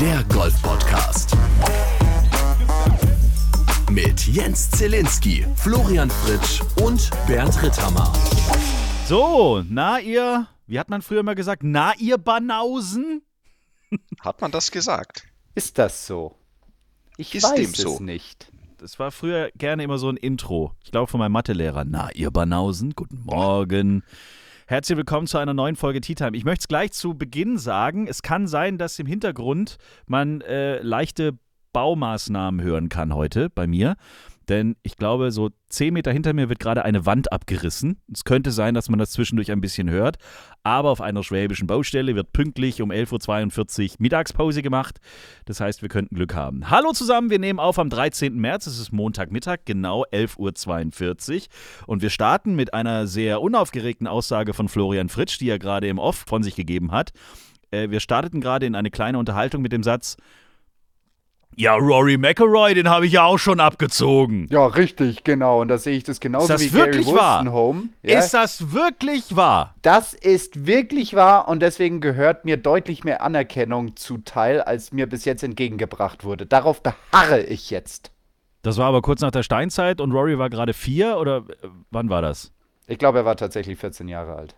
der Golf-Podcast. Mit Jens Zielinski, Florian Fritsch und Bernd Ritthammer. So, na ihr, wie hat man früher mal gesagt, na ihr Banausen? Hat man das gesagt? Ist das so? Ich Ist weiß dem es so? nicht. Das war früher gerne immer so ein Intro. Ich glaube von meinem Mathelehrer. Na ihr Banausen, guten Morgen. Herzlich willkommen zu einer neuen Folge Tea Time. Ich möchte es gleich zu Beginn sagen, es kann sein, dass im Hintergrund man äh, leichte Baumaßnahmen hören kann heute bei mir. Denn ich glaube, so zehn Meter hinter mir wird gerade eine Wand abgerissen. Es könnte sein, dass man das zwischendurch ein bisschen hört. Aber auf einer schwäbischen Baustelle wird pünktlich um 11.42 Uhr Mittagspause gemacht. Das heißt, wir könnten Glück haben. Hallo zusammen, wir nehmen auf am 13. März. Es ist Montagmittag, genau 11.42 Uhr. Und wir starten mit einer sehr unaufgeregten Aussage von Florian Fritsch, die er gerade im Off von sich gegeben hat. Äh, wir starteten gerade in eine kleine Unterhaltung mit dem Satz: Ja, Rory McIlroy, den habe ich ja auch schon abgezogen. Ja, richtig, genau. Und da sehe ich das genauso Ist das wie wirklich Gary wahr? Wolstenholme. Ja, Ist das wirklich wahr? das ist wirklich wahr und deswegen gehört mir deutlich mehr Anerkennung zuteil, als mir bis jetzt entgegengebracht wurde. Darauf beharre ich jetzt. Das war aber kurz nach der Steinzeit und Rory war gerade vier oder äh, wann war das? Ich glaube, er war tatsächlich 14 Jahre alt.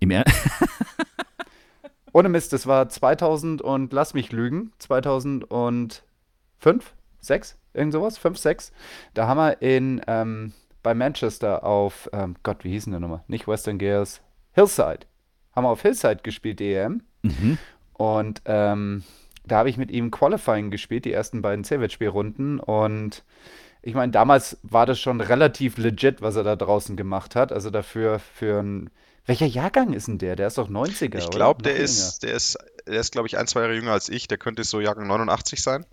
Im er Ohne Mist, das war 2000 und lass mich lügen, 2005, 6, irgend sowas, 5, 6. Da haben wir in, ähm, bei Manchester auf, ähm, Gott, wie hieß denn der Nummer? Nicht Western Gears, Hillside. Haben wir auf Hillside gespielt, die EM. mhm. Und ähm, da habe ich mit ihm Qualifying gespielt, die ersten beiden C-Wettspielrunden. Und ich meine, damals war das schon relativ legit, was er da draußen gemacht hat. Also dafür für ein. Welcher Jahrgang ist denn der? Der ist doch 90er, Ich oder? glaube, der ist, der ist, der ist, glaube ich, ein, zwei Jahre jünger als ich. Der könnte so Jahrgang 89 sein.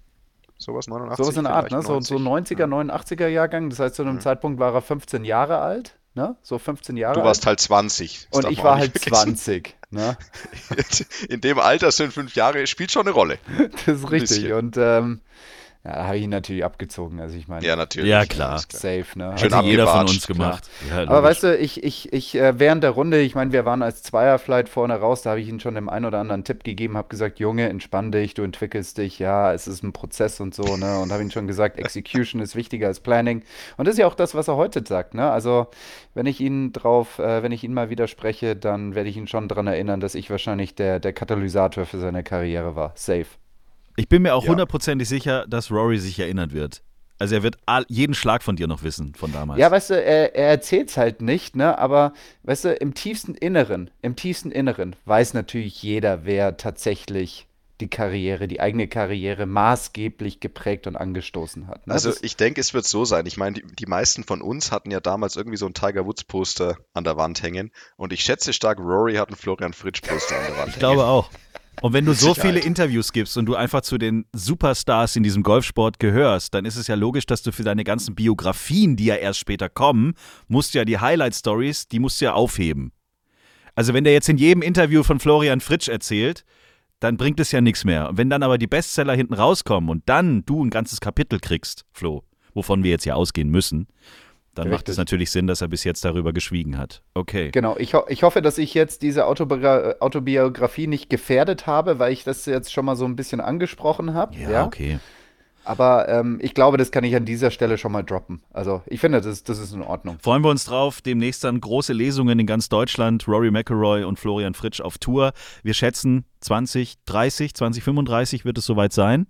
Sowas 89. Sowas in der Art, ne? So, so 90er, 89er Jahrgang. Das heißt, zu einem Mhm. Zeitpunkt war er 15 Jahre alt, ne? So 15 Jahre Du alt. warst halt 20. Das und ich war halt vergessen. 20, ne? In dem Alter sind fünf Jahre, spielt schon eine Rolle. Das ist richtig. Und ähm, ja, da habe ich ihn natürlich abgezogen. Also ich meine, Ja, natürlich. Ja, klar. safe, ne? Schön Hat jeder von uns gemacht. Ja, Aber weißt du, ich, ich, ich, äh, während der Runde, ich meine, wir waren als Zweierflight vorne raus, da habe ich ihm schon dem einen oder anderen Tipp gegeben, habe gesagt, Junge, entspann dich, du entwickelst dich, ja, es ist ein Prozess und so, ne, und habe ihm schon gesagt, Execution ist wichtiger als Planning. Und das ist ja auch das, was er heute sagt, ne, also, wenn ich ihn drauf, äh, wenn ich ihn mal widerspreche, dann werde ich ihn schon daran erinnern, dass ich wahrscheinlich der, der Katalysator für seine Karriere war. Safe. Ich bin mir auch Ja. hundertprozentig sicher, dass Rory sich erinnern wird. Also er wird all, jeden Schlag von dir noch wissen von damals. Ja, weißt du, er, er erzählt es halt nicht, ne? Aber weißt du, im tiefsten Inneren, im tiefsten Inneren weiß natürlich jeder, wer tatsächlich die Karriere, die eigene Karriere maßgeblich geprägt und angestoßen hat. Ne? Also ich denke, es wird so sein. Ich meine, die, die meisten von uns hatten ja damals irgendwie so ein Tiger Woods Poster an der Wand hängen. Und ich schätze stark, Rory hat ein Florian Fritsch Poster an der Wand Ich glaube auch. Und wenn du so viele Interviews gibst und du einfach zu den Superstars in diesem Golfsport gehörst, dann ist es ja logisch, dass du für deine ganzen Biografien, die ja erst später kommen, musst du ja die Highlight-Stories, die musst du ja aufheben. Also wenn der jetzt in jedem Interview von Florian Fritsch erzählt, dann bringt es ja nichts mehr. Und wenn dann aber die Bestseller hinten rauskommen und dann du ein ganzes Kapitel kriegst, Flo, wovon wir jetzt ja ausgehen müssen, dann macht Richtig. es natürlich Sinn, dass er bis jetzt darüber geschwiegen hat. Okay. Genau, ich, ho ich hoffe, dass ich jetzt diese Autobiogra Autobiografie nicht gefährdet habe, weil ich das jetzt schon mal so ein bisschen angesprochen habe. Ja, okay. Aber ähm, ich glaube, das kann ich an dieser Stelle schon mal droppen. Also ich finde, das, das ist in Ordnung. Freuen wir uns drauf. Demnächst dann große Lesungen in ganz Deutschland. Rory McIlroy und Florian Fritsch auf Tour. Wir schätzen 2030, 2035 wird es soweit sein.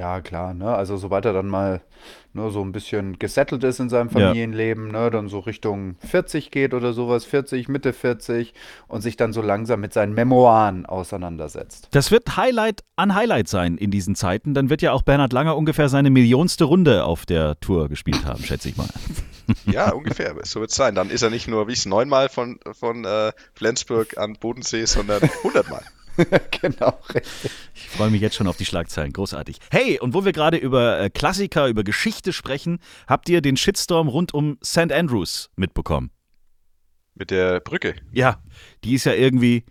Ja, klar, ne? Also sobald er dann mal ne, so ein bisschen gesettelt ist in seinem Ja. Familienleben, ne, dann so Richtung 40 geht oder sowas, 40, Mitte 40 und sich dann so langsam mit seinen Memoiren auseinandersetzt. Das wird Highlight an Highlight sein in diesen Zeiten. Dann wird ja auch Bernhard Langer ungefähr seine millionste Runde auf der Tour gespielt haben, schätze ich mal. Ja, ungefähr. So wird es sein. Dann ist er nicht nur, wie es neunmal von, von äh, Flensburg an Bodensee, sondern hundertmal. genau, richtig. Ich freue mich jetzt schon auf die Schlagzeilen. Großartig. Hey, und wo wir gerade über äh, Klassiker, über Geschichte sprechen, habt ihr den Shitstorm rund um St. Andrews mitbekommen? Mit der Brücke. Ja, die ist ja irgendwie.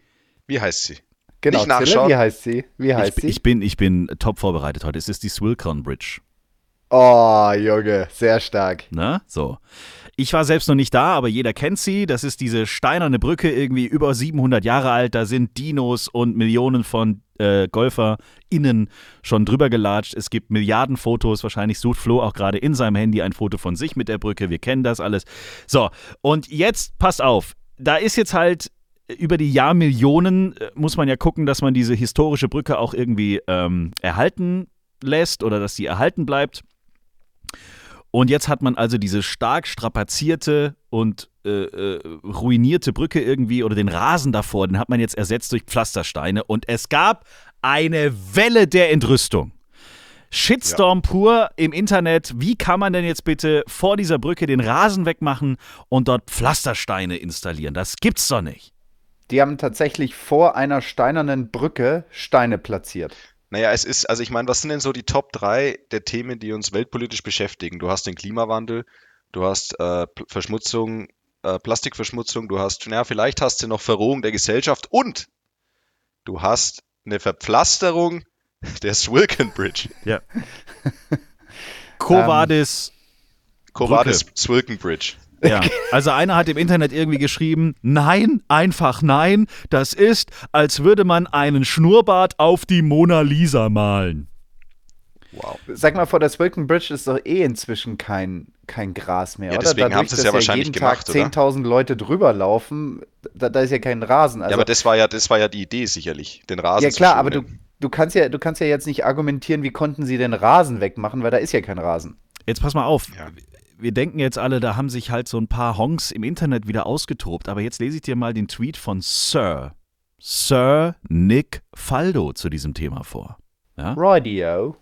Wie heißt sie? Genau, Nicht Zille, nachschauen. wie heißt sie? Wie heißt Ich, sie? ich, bin, ich bin top vorbereitet heute. Es ist die Swilcon Bridge. oh, Junge, sehr stark. Ne? So. Ich war selbst noch nicht da, aber jeder kennt sie. Das ist diese steinerne Brücke, irgendwie über 700 Jahre alt. Da sind Dinos und Millionen von äh, GolferInnen schon drüber gelatscht. Es gibt Milliarden Fotos. Wahrscheinlich sucht Flo auch gerade in seinem Handy ein Foto von sich mit der Brücke. Wir kennen das alles. So, und jetzt passt auf. Da ist jetzt halt über die Jahrmillionen, äh, muss man ja gucken, dass man diese historische Brücke auch irgendwie ähm, erhalten lässt oder dass sie erhalten bleibt. Und jetzt hat man also diese stark strapazierte und äh, äh, ruinierte Brücke irgendwie oder den Rasen davor, den hat man jetzt ersetzt durch Pflastersteine und es gab eine Welle der Entrüstung. Shitstorm ja. pur im Internet. Wie kann man denn jetzt bitte vor dieser Brücke den Rasen wegmachen und dort Pflastersteine installieren? Das gibt's doch nicht. Die haben tatsächlich vor einer steinernen Brücke Steine platziert. Naja, es ist, also ich meine, was sind denn so die Top 3 der Themen, die uns weltpolitisch beschäftigen? Du hast den Klimawandel, du hast äh, Verschmutzung, äh, Plastikverschmutzung, du hast, naja, vielleicht hast du noch Verrohung der Gesellschaft und du hast eine Verpflasterung der Swilken Bridge. Ja. Covadis. Covadis Swilken Bridge. Ja, also einer hat im Internet irgendwie geschrieben, nein, einfach nein, das ist, als würde man einen Schnurrbart auf die Mona Lisa malen. Wow. Sag mal, vor der Swilken Bridge ist doch eh inzwischen kein, kein Gras mehr, ja, oder? Deswegen haben sie es ja wahrscheinlich jeden gemacht, Tag 10.000 Leute drüber laufen, da, da, ist ja kein Rasen. Also, ja, aber das war ja, das war ja die Idee sicherlich, den Rasen Ja klar, aber du, du, kannst ja, du kannst ja jetzt nicht argumentieren, wie konnten sie den Rasen wegmachen, weil da ist ja kein Rasen. Jetzt pass mal auf. Ja wir denken jetzt alle, da haben sich halt so ein paar Honks im Internet wieder ausgetobt, aber jetzt lese ich dir mal den Tweet von Sir, Sir Nick Faldo zu diesem Thema vor. Ja? Radio.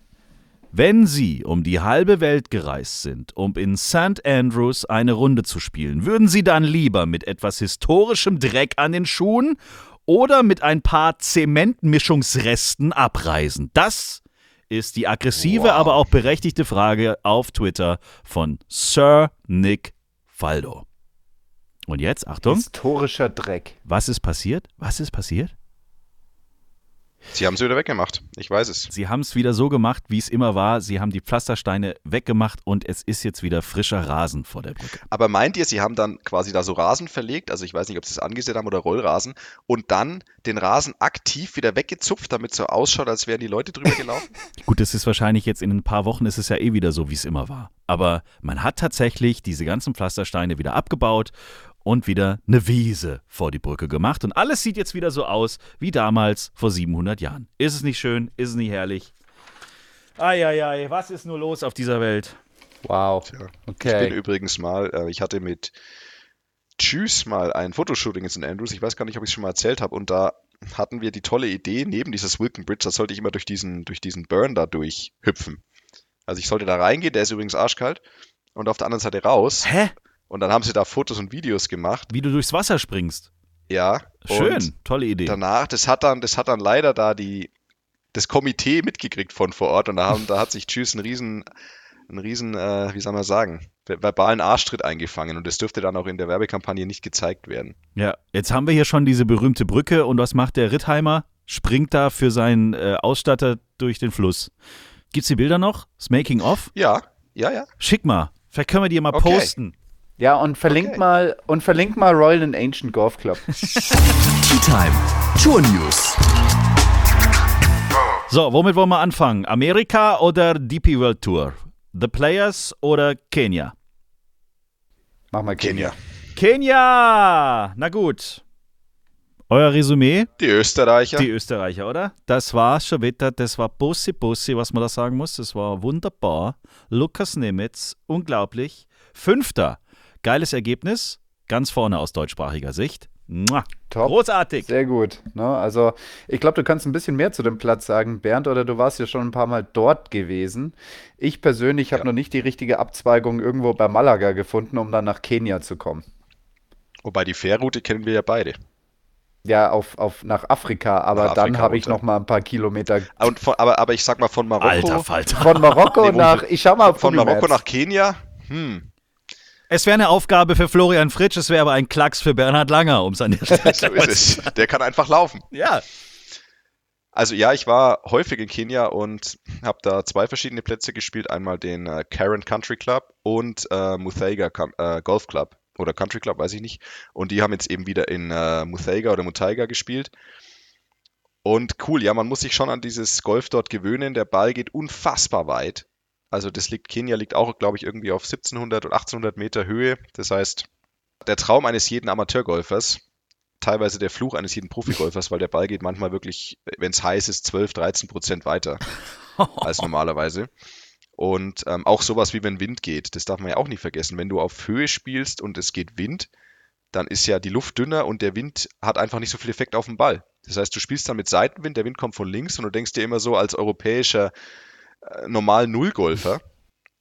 Wenn Sie um die halbe Welt gereist sind, um in St. Andrews eine Runde zu spielen, würden Sie dann lieber mit etwas historischem Dreck an den Schuhen oder mit ein paar Zementmischungsresten abreisen? Das ist die aggressive, wow. aber auch berechtigte Frage auf Twitter von Sir Nick Faldo. Und jetzt, Achtung. Historischer Dreck. Was ist passiert? Was ist passiert? Sie haben es wieder weggemacht. Ich weiß es. Sie haben es wieder so gemacht, wie es immer war. Sie haben die Pflastersteine weggemacht und es ist jetzt wieder frischer Rasen vor der Brücke. Aber meint ihr, Sie haben dann quasi da so Rasen verlegt? Also ich weiß nicht, ob Sie es angesehen haben oder Rollrasen. Und dann den Rasen aktiv wieder weggezupft, damit es so ausschaut, als wären die Leute drüber gelaufen? Gut, das ist wahrscheinlich jetzt in ein paar Wochen ist es ja eh wieder so, wie es immer war. Aber man hat tatsächlich diese ganzen Pflastersteine wieder abgebaut und wieder eine Wiese vor die Brücke gemacht. Und alles sieht jetzt wieder so aus wie damals vor 700 Jahren. Ist es nicht schön? Ist es nicht herrlich? Eieiei, was ist nur los auf dieser Welt? Wow. Tja, okay. Ich bin übrigens mal, äh, ich hatte mit Tschüss mal ein Fotoshooting in St. Andrews. Ich weiß gar nicht, ob ich es schon mal erzählt habe. Und da hatten wir die tolle Idee, neben dieses Wilken Bridge, da sollte ich immer durch diesen, durch diesen Burn da durchhüpfen. Also ich sollte da reingehen, der ist übrigens arschkalt. Und auf der anderen Seite raus. Hä? Und dann haben sie da Fotos und Videos gemacht. Wie du durchs Wasser springst. Ja. Schön, tolle Idee. Danach, das hat dann, das hat dann leider da die, das Komitee mitgekriegt von vor Ort und da, haben, da hat sich Tschüss einen riesen, einen riesen, äh, wie soll man sagen, verbalen Arschtritt eingefangen und das dürfte dann auch in der Werbekampagne nicht gezeigt werden. Ja, jetzt haben wir hier schon diese berühmte Brücke und was macht der Rittheimer? Springt da für seinen äh, Ausstatter durch den Fluss. Gibt's die Bilder noch? Das Making of? Ja, ja, ja. Schick mal. Vielleicht können wir die mal okay. posten. Ja, und verlink okay. mal und verlink mal Royal and Ancient Golf Club. Tea Time. Tour News. So, womit wollen wir anfangen? Amerika oder DP World Tour? The Players oder Kenia? Mach mal Kenia. Kenia! Na gut. Euer Resümee? Die Österreicher. Die Österreicher, oder? Das war schon wieder, das war Bussi Bussi, was man da sagen muss. Das war wunderbar. Lukas Nemitz, unglaublich. Fünfter Geiles Ergebnis, ganz vorne aus deutschsprachiger Sicht. Mua. Top. Großartig. Sehr gut. Ne? Also, ich glaube, du kannst ein bisschen mehr zu dem Platz sagen, Bernd, oder du warst ja schon ein paar Mal dort gewesen. Ich persönlich habe ja. noch nicht die richtige Abzweigung irgendwo bei Malaga gefunden, um dann nach Kenia zu kommen. Wobei die Fährroute kennen wir ja beide. Ja, auf, auf nach Afrika, aber nach dann habe ich noch mal ein paar Kilometer. Und von, aber, aber ich sag mal von Marokko. Alter Falter. Von Marokko nee, nach, ich schau mal von Marokko nach Kenia. Hm. Es wäre eine Aufgabe für Florian Fritsch, es wäre aber ein Klacks für Bernhard Langer, um es an der Stelle So ist es. Der kann einfach laufen. Ja. Also ja, ich war häufig in Kenia und habe da zwei verschiedene Plätze gespielt. Einmal den äh, Karen Country Club und äh, Muthaiga äh, Golf Club oder Country Club, weiß ich nicht. Und die haben jetzt eben wieder in äh, Muthaiga oder Muthaiga gespielt. Und cool, ja, man muss sich schon an dieses Golf dort gewöhnen. Der Ball geht unfassbar weit. Also das liegt, Kenia liegt auch, glaube ich, irgendwie auf 1700 und 1800 Meter Höhe. Das heißt, der Traum eines jeden Amateurgolfers, teilweise der Fluch eines jeden Profigolfers, weil der Ball geht manchmal wirklich, wenn es heiß ist, 12, 13 Prozent weiter als normalerweise. Und ähm, auch sowas wie wenn Wind geht, das darf man ja auch nicht vergessen. Wenn du auf Höhe spielst und es geht Wind, dann ist ja die Luft dünner und der Wind hat einfach nicht so viel Effekt auf den Ball. Das heißt, du spielst dann mit Seitenwind, der Wind kommt von links und du denkst dir immer so als europäischer äh, normal Nullgolfer,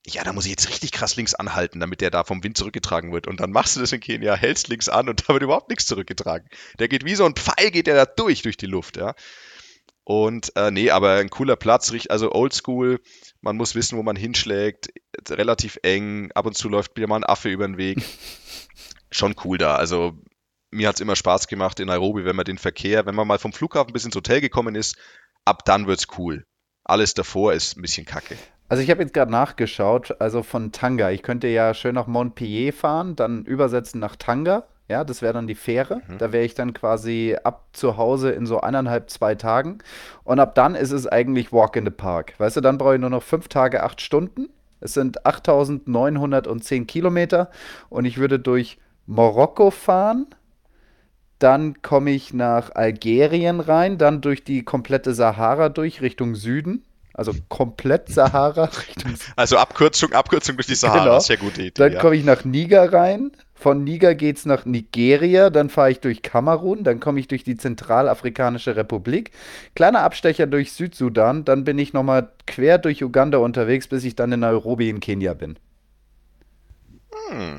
ja, da muss ich jetzt richtig krass links anhalten, damit der da vom Wind zurückgetragen wird. Und dann machst du das in Kenia, hältst links an und da wird überhaupt nichts zurückgetragen. Der geht wie so ein Pfeil, geht der da durch, durch die Luft, ja. Und äh, nee, aber ein cooler Platz, also oldschool, man muss wissen, wo man hinschlägt, relativ eng, ab und zu läuft wieder mal ein Affe über den Weg. Schon cool da. Also mir hat es immer Spaß gemacht in Nairobi, wenn man den Verkehr, wenn man mal vom Flughafen bis ins Hotel gekommen ist, ab dann wird's cool. Alles davor ist ein bisschen kacke. Also ich habe jetzt gerade nachgeschaut, also von Tanga. Ich könnte ja schön nach Montpellier fahren, dann übersetzen nach Tanga. Ja, das wäre dann die Fähre. Mhm. Da wäre ich dann quasi ab zu Hause in so eineinhalb, zwei Tagen. Und ab dann ist es eigentlich Walk in the Park. Weißt du, dann brauche ich nur noch fünf Tage, acht Stunden. Es sind 8910 Kilometer und ich würde durch Marokko fahren. Dann komme ich nach Algerien rein, dann durch die komplette Sahara durch Richtung Süden. Also komplett Sahara Richtung Süden. Also Abkürzung, Abkürzung durch die Sahara, Genau. sehr gute Idee. Dann ja. komme ich nach Niger rein. Von Niger geht es nach Nigeria, dann fahre ich durch Kamerun, dann komme ich durch die Zentralafrikanische Republik. Kleiner Abstecher durch Südsudan, dann bin ich nochmal quer durch Uganda unterwegs, bis ich dann in Nairobi in Kenia bin.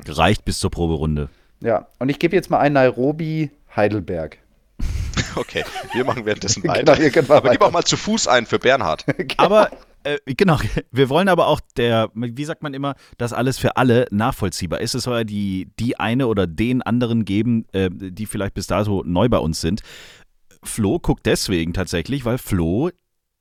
Reicht bis zur Proberunde. Ja, und ich gebe jetzt mal ein Nairobi Heidelberg. Okay, wir machen währenddessen Genau, weiter. aber gib weiter. auch mal zu Fuß ein für Bernhard. Aber äh, genau, wir wollen aber auch der, wie sagt man immer, dass alles für alle nachvollziehbar ist. Es soll ja die, die eine oder den anderen geben, äh, die vielleicht bis dato neu bei uns sind. Flo guckt deswegen tatsächlich, weil Flo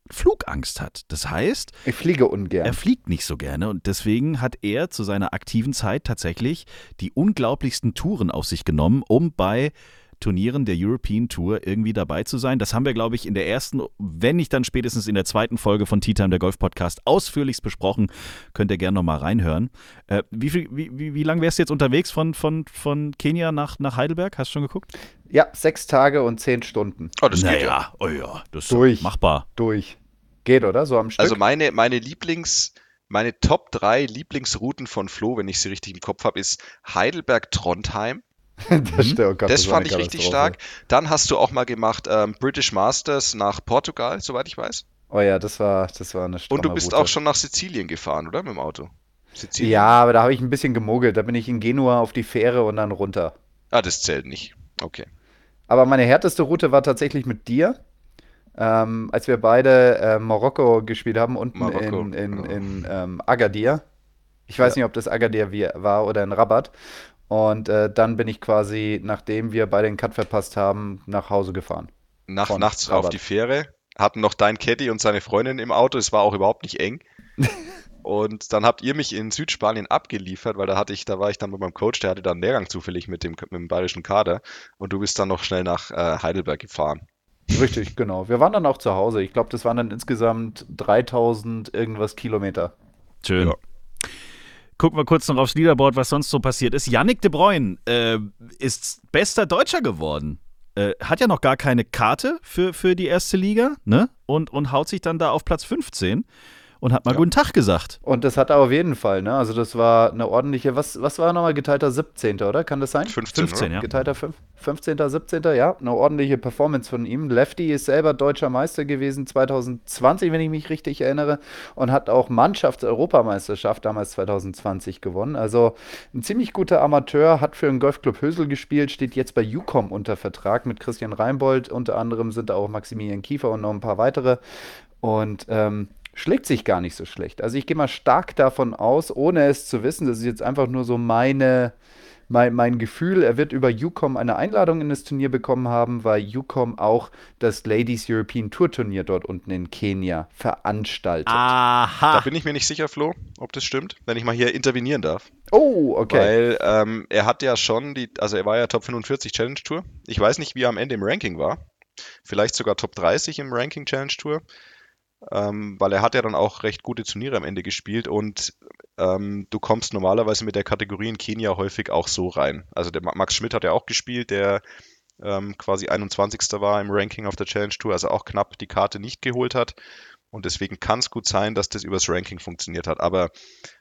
Flugangst hat. Das heißt, Ich fliege ungern. er fliegt nicht so gerne und deswegen hat er zu seiner aktiven Zeit tatsächlich die unglaublichsten Touren auf sich genommen, um bei Turnieren der European Tour irgendwie dabei zu sein. Das haben wir, glaube ich, in der ersten, wenn nicht dann spätestens in der zweiten Folge von Tea Time, der Golf Podcast, ausführlichst besprochen. Könnt ihr gerne nochmal reinhören. Äh, wie, viel, wie, wie, wie lange wärst du jetzt unterwegs von, von, von Kenia nach, nach Heidelberg? Hast du schon geguckt? Ja, sechs Tage und zehn Stunden Oh, das geht ja. oh ja, das ist Durch. machbar. durch. Geht, oder? So am Stück. Also meine, meine Lieblings, meine Top 3 Lieblingsrouten von Flo, wenn ich sie richtig im Kopf habe, ist Heidelberg-Trondheim. das stimmt, oh Gott, Das war fand ich richtig stark. Dann hast du auch mal gemacht ähm, British Masters nach Portugal, soweit ich weiß. Oh ja, das war, das war eine Und du bist Route. auch schon nach Sizilien gefahren, oder? Mit dem Auto. Sizilien? Ja, aber da habe ich ein bisschen gemogelt. Da bin ich in Genua auf die Fähre und dann runter. Ah, das zählt nicht. Okay. Aber meine härteste Route war tatsächlich mit dir, ähm, als wir beide äh, Marokko gespielt haben, unten Marokko, in, in, genau. in ähm, Agadir. Ich weiß Ja. nicht, ob das Agadir war oder in Rabat. Und äh, dann bin ich quasi, nachdem wir beide den Cut verpasst haben, nach Hause gefahren. Nach, Von nachts auf Rabat. die Fähre, hatten noch dein Caddy und seine Freundin im Auto, es war auch überhaupt nicht eng. Und dann habt ihr mich in Südspanien abgeliefert, weil da hatte ich, da war ich dann mit meinem Coach, der hatte dann einen Lehrgang zufällig mit dem, mit dem bayerischen Kader und du bist dann noch schnell nach äh, Heidelberg gefahren. Richtig, genau. Wir waren dann auch zu Hause. Ich glaube, das waren dann insgesamt 3000 irgendwas Kilometer. Schön. Ja. Gucken wir kurz noch aufs Leaderboard, was sonst so passiert ist. Yannick de Bruyne äh, ist bester Deutscher geworden. Äh, hat ja noch gar keine Karte für, für die erste Liga, ne? Und, und haut sich dann da auf Platz 15 und hat mal Ja. guten Tag gesagt. Und das hat er auf jeden Fall, ne? Also das war eine ordentliche, was, was war nochmal geteilter 17. oder? Kann das sein? 15, 15, oder? ja. Geteilter fünf- 15., 17. Ja, eine ordentliche Performance von ihm. Lefty ist selber deutscher Meister gewesen 2020, wenn ich mich richtig erinnere, und hat auch Mannschafts-Europameisterschaft damals 2020 gewonnen. Also ein ziemlich guter Amateur, hat für den Golfclub Hösel gespielt, steht jetzt bei UCOM unter Vertrag mit Christian Reinbold. Unter anderem sind da auch Maximilian Kiefer und noch ein paar weitere. Und ähm, schlägt sich gar nicht so schlecht. Also ich gehe mal stark davon aus, ohne es zu wissen, das ist jetzt einfach nur so meine, mein, mein Gefühl, er wird über UCOM eine Einladung in das Turnier bekommen haben, weil UCOM auch das Ladies European Tour Turnier dort unten in Kenia veranstaltet. Da Aha. bin ich mir nicht sicher, Flo, ob das stimmt, wenn ich mal hier intervenieren darf. Oh, okay. Weil ähm, er hat ja schon die, also er war ja Top 45 Challenge Tour. Ich weiß nicht, wie er am Ende im Ranking war. vielleicht sogar Top 30 im Ranking Challenge Tour, ähm, weil er hat ja dann auch recht gute Turniere am Ende gespielt und ähm, du kommst normalerweise mit der Kategorie in Kenia häufig auch so rein. Also der Max Schmidt hat ja auch gespielt, der ähm, quasi 21. war im Ranking auf der Challenge Tour, also auch knapp die Karte nicht geholt hat. Und deswegen kann es gut sein, dass das übers Ranking funktioniert hat. Aber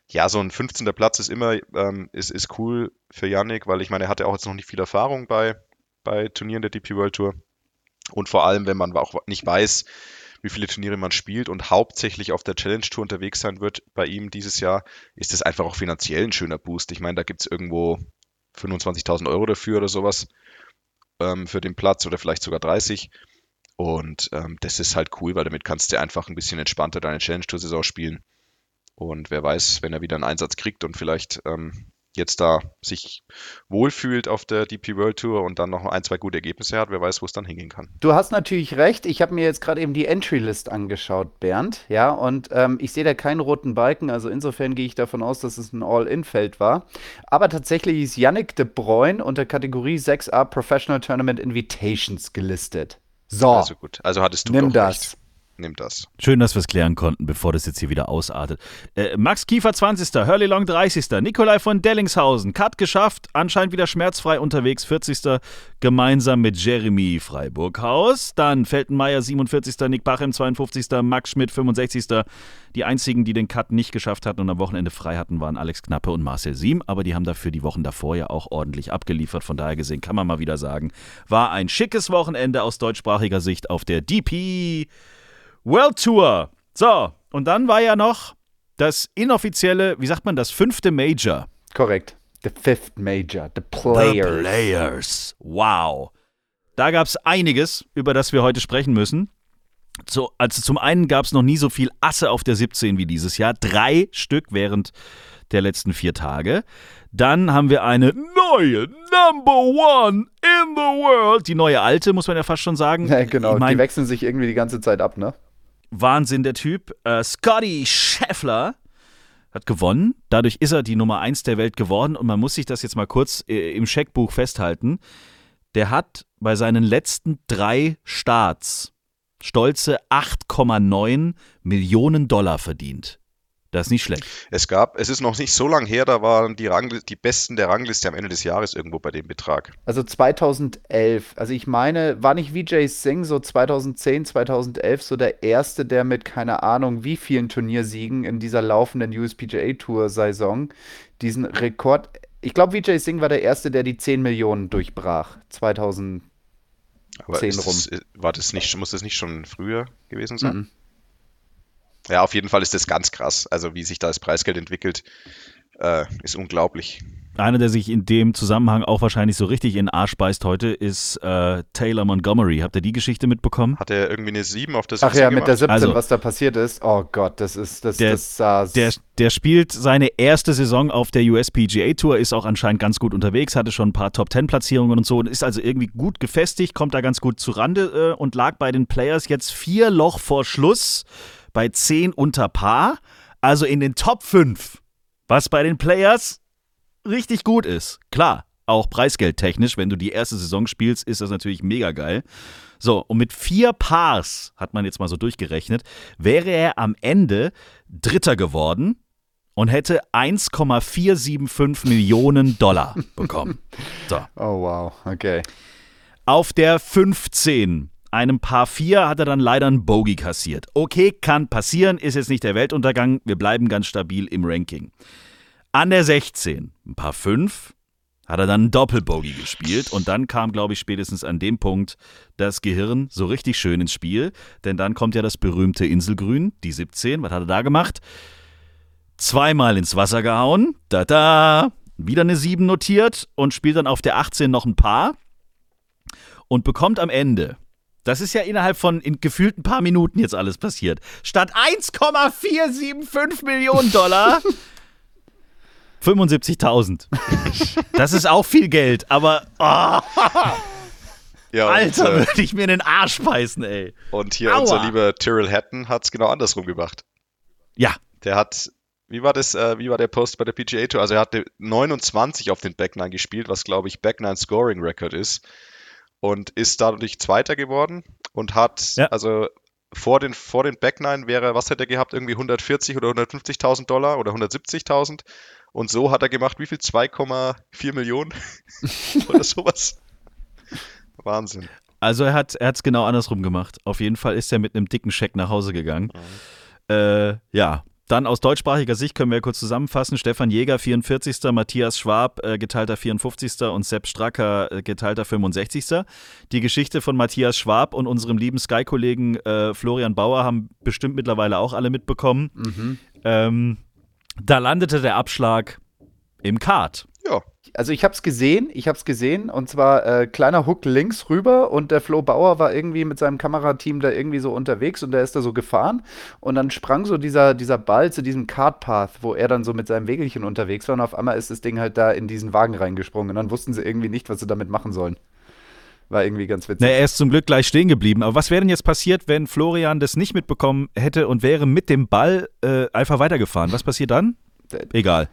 ja, so ein 15. Platz ist immer, ähm, ist, ist cool für Yannick, weil ich meine, er hatte auch jetzt noch nicht viel Erfahrung bei, bei Turnieren der DP World Tour. Und vor allem, wenn man auch nicht weiß, wie viele Turniere man spielt und hauptsächlich auf der Challenge Tour unterwegs sein wird bei ihm dieses Jahr, ist das einfach auch finanziell ein schöner Boost. Ich meine, da gibt es irgendwo 25.000 Euro dafür oder sowas ähm, für den Platz oder vielleicht sogar 30. Und ähm, das ist halt cool, weil damit kannst du einfach ein bisschen entspannter deine Challenge Tour Saison spielen. Und wer weiß, wenn er wieder einen Einsatz kriegt und vielleicht ähm, jetzt da sich wohlfühlt auf der DP World Tour und dann noch ein, zwei gute Ergebnisse hat, wer weiß, wo es dann hingehen kann. Du hast natürlich recht. Ich habe mir jetzt gerade eben die Entry-List angeschaut, Bernd. Ja, und ähm, ich sehe da keinen roten Balken. Also insofern gehe ich davon aus, dass es ein All-In-Feld war. Aber tatsächlich ist Yannick de Bruyne unter Kategorie 6a Professional Tournament Invitations gelistet. So. Also gut, also hattest du Nimm das. recht. Nimm das. Schön, dass wir es klären konnten, bevor das jetzt hier wieder ausartet. Äh, Max Kiefer 20. Hurley Long 30. Nikolai von Dellingshausen. Cut geschafft, anscheinend wieder schmerzfrei unterwegs. 40. gemeinsam mit Jeremy Freiburghaus. Dann Feltenmeier 47. Nick Bachem 52. Max Schmidt 65. Die einzigen, die den Cut nicht geschafft hatten und am Wochenende frei hatten, waren Alex Knappe und Marcel Siem. Aber die haben dafür die Wochen davor ja auch ordentlich abgeliefert. Von daher gesehen kann man mal wieder sagen, war ein schickes Wochenende aus deutschsprachiger Sicht auf der DP World Tour. So, und dann war ja noch das inoffizielle, wie sagt man das, fünfte Major. Korrekt. The fifth Major. The Players. The Players. Wow. Da gab es einiges, über das wir heute sprechen müssen. So, also zum einen gab es noch nie so viel Asse auf der 17 wie dieses Jahr. Drei Stück während der letzten vier Tage. Dann haben wir eine neue Number One in the World. Die neue alte, muss man ja fast schon sagen. Ja, genau, Ich mein, die wechseln sich irgendwie die ganze Zeit ab, ne? Wahnsinn, der Typ. Äh, Scotty Scheffler hat gewonnen. Dadurch ist er die Nummer 1 der Welt geworden. Und man muss sich das jetzt mal kurz äh, im Scheckbuch festhalten. Der hat bei seinen letzten drei Starts stolze 8,9 Millionen Dollar verdient. Das ist nicht schlecht. Es gab, es ist noch nicht so lange her, da waren die, Rangl die Besten der Rangliste am Ende des Jahres irgendwo bei dem Betrag. Also 2011. Also ich meine, war nicht Vijay Singh so 2010, 2011 so der Erste, der mit keine Ahnung wie vielen Turniersiegen in dieser laufenden USPGA Tour Saison diesen Rekord. Ich glaube, Vijay Singh war der Erste, der die 10 Millionen durchbrach. 2000. Aber ist das, war das nicht, muss das nicht schon früher gewesen sein? Mhm. Ja, auf jeden Fall ist das ganz krass. Also wie sich da das Preisgeld entwickelt, äh, ist unglaublich. Einer, der sich in dem Zusammenhang auch wahrscheinlich so richtig in den Arsch beißt heute, ist äh, Taylor Montgomery. Habt ihr die Geschichte mitbekommen? Hat er irgendwie eine 7 auf der Ach 17 ja, mit der gemacht? 17, Also- was da passiert ist. Oh Gott, das ist, das, Der- das sah. Der, der spielt seine erste Saison auf der USPGA Tour, ist auch anscheinend ganz gut unterwegs, hatte schon ein paar Top-10-Platzierungen und so und ist also irgendwie gut gefestigt, kommt da ganz gut zurande äh, und lag bei den Players jetzt vier Loch vor Schluss bei 10 unter Paar, also in den Top 5, was bei den Players richtig gut ist. Klar, auch preisgeldtechnisch, wenn du die erste Saison spielst, ist das natürlich mega geil. So, und mit vier Pars, hat man jetzt mal so durchgerechnet, wäre er am Ende Dritter geworden und hätte 1,475 Millionen Dollar bekommen. So. oh wow, okay. Auf der 15, einem Paar 4, hat er dann leider einen Bogey kassiert. Okay, kann passieren, ist jetzt nicht der Weltuntergang, wir bleiben ganz stabil im Ranking. An der 16, ein Paar 5, hat er dann einen Doppelbogey gespielt und dann kam, glaube ich, spätestens an dem Punkt das Gehirn so richtig schön ins Spiel, denn dann kommt ja das berühmte Inselgrün, die 17. Was hat er da gemacht? Zweimal ins Wasser gehauen, da da, wieder eine 7 notiert und spielt dann auf der 18 noch ein Paar und bekommt am Ende, das ist ja innerhalb von in gefühlten paar Minuten jetzt alles passiert, statt 1,475 Millionen Dollar 75.000. Das ist auch viel Geld, aber oh, Ja, Alter, und, äh, würde ich mir in den Arsch beißen, ey. und hier Aua. unser lieber Tyrrell Hatton hat es genau andersrum gemacht. Ja, Der hat, wie war das, äh, wie war der Post bei der PGA Tour? Also er hatte 29 auf den Back Nine gespielt, was glaube ich Back Nine Scoring Record ist. Und ist dadurch Zweiter geworden und hat, Ja. also vor den, vor den Back Nine wäre, was hätte er gehabt? Irgendwie 140 oder 150.000 Dollar oder 170.000. Und so hat er gemacht, wie viel? 2,4 Millionen oder sowas. Wahnsinn. Also er hat es genau andersrum gemacht. Auf jeden Fall ist er mit einem dicken Scheck nach Hause gegangen. Äh, ja. Dann aus deutschsprachiger Sicht können wir kurz zusammenfassen. Stefan Jäger, 44. Matthias Schwab, äh, geteilter 54. und Sepp Stracker, äh, geteilter 65. Die Geschichte von Matthias Schwab und unserem lieben Sky-Kollegen äh, Florian Bauer haben bestimmt mittlerweile auch alle mitbekommen. Mhm. Ähm, da landete der Abschlag im Kart. Ja, Also ich habe es gesehen, ich habe es gesehen und zwar äh, kleiner Hook links rüber und der Flo Bauer war irgendwie mit seinem Kamerateam da irgendwie so unterwegs und der ist da so gefahren und dann sprang so dieser, dieser Ball zu diesem Kart Path, wo er dann so mit seinem Wägelchen unterwegs war und auf einmal ist das Ding halt da in diesen Wagen reingesprungen und dann wussten sie irgendwie nicht, was sie damit machen sollen. War irgendwie ganz witzig. Na, er ist zum Glück gleich stehen geblieben. Aber was wäre denn jetzt passiert, wenn Florian das nicht mitbekommen hätte und wäre mit dem Ball äh, einfach weitergefahren? Was passiert dann? Egal.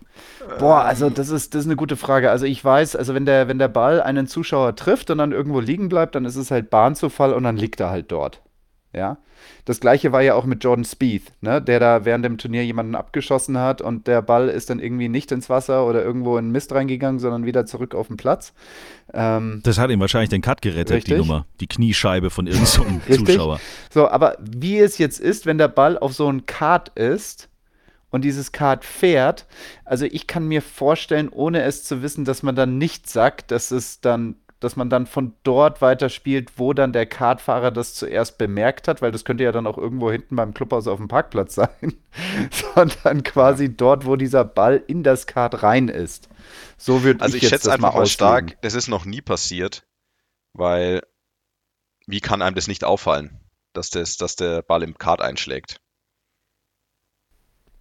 Boah, also das ist, das ist eine gute Frage. Also ich weiß, also wenn der, wenn der Ball einen Zuschauer trifft und dann irgendwo liegen bleibt, dann ist es halt Bahnzufall und dann liegt er halt dort. Ja. Das gleiche war ja auch mit Jordan Spieth, ne, der da während dem Turnier jemanden abgeschossen hat und der Ball ist dann irgendwie nicht ins Wasser oder irgendwo in den Mist reingegangen, sondern wieder zurück auf den Platz. Ähm, Das hat ihm wahrscheinlich den Cut gerettet, Richtig. die Nummer. Die Kniescheibe von irgendeinem. Zuschauer. So, aber wie es jetzt ist, wenn der Ball auf so ein Kart ist und dieses Kart fährt, also ich kann mir vorstellen, ohne es zu wissen, dass man dann nicht sagt, dass es dann, dass man dann von dort weiterspielt, wo dann der Kartfahrer das zuerst bemerkt hat, weil das könnte ja dann auch irgendwo hinten beim Clubhaus auf dem Parkplatz sein, sondern quasi dort, wo dieser Ball in das Kart rein ist. So würde Also ich ich, schätze das einfach mal auslegen. stark, das ist noch nie passiert, weil wie kann einem das nicht auffallen, dass, das, dass der Ball im Kart einschlägt?